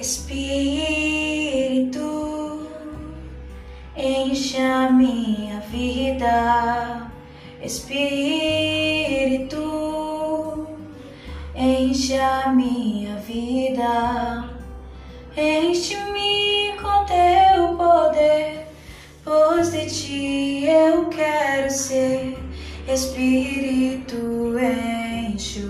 Espírito, enche a minha vida. Espírito, enche a minha vida. Enche-me com teu poder, pois de ti eu quero ser. Espírito, enche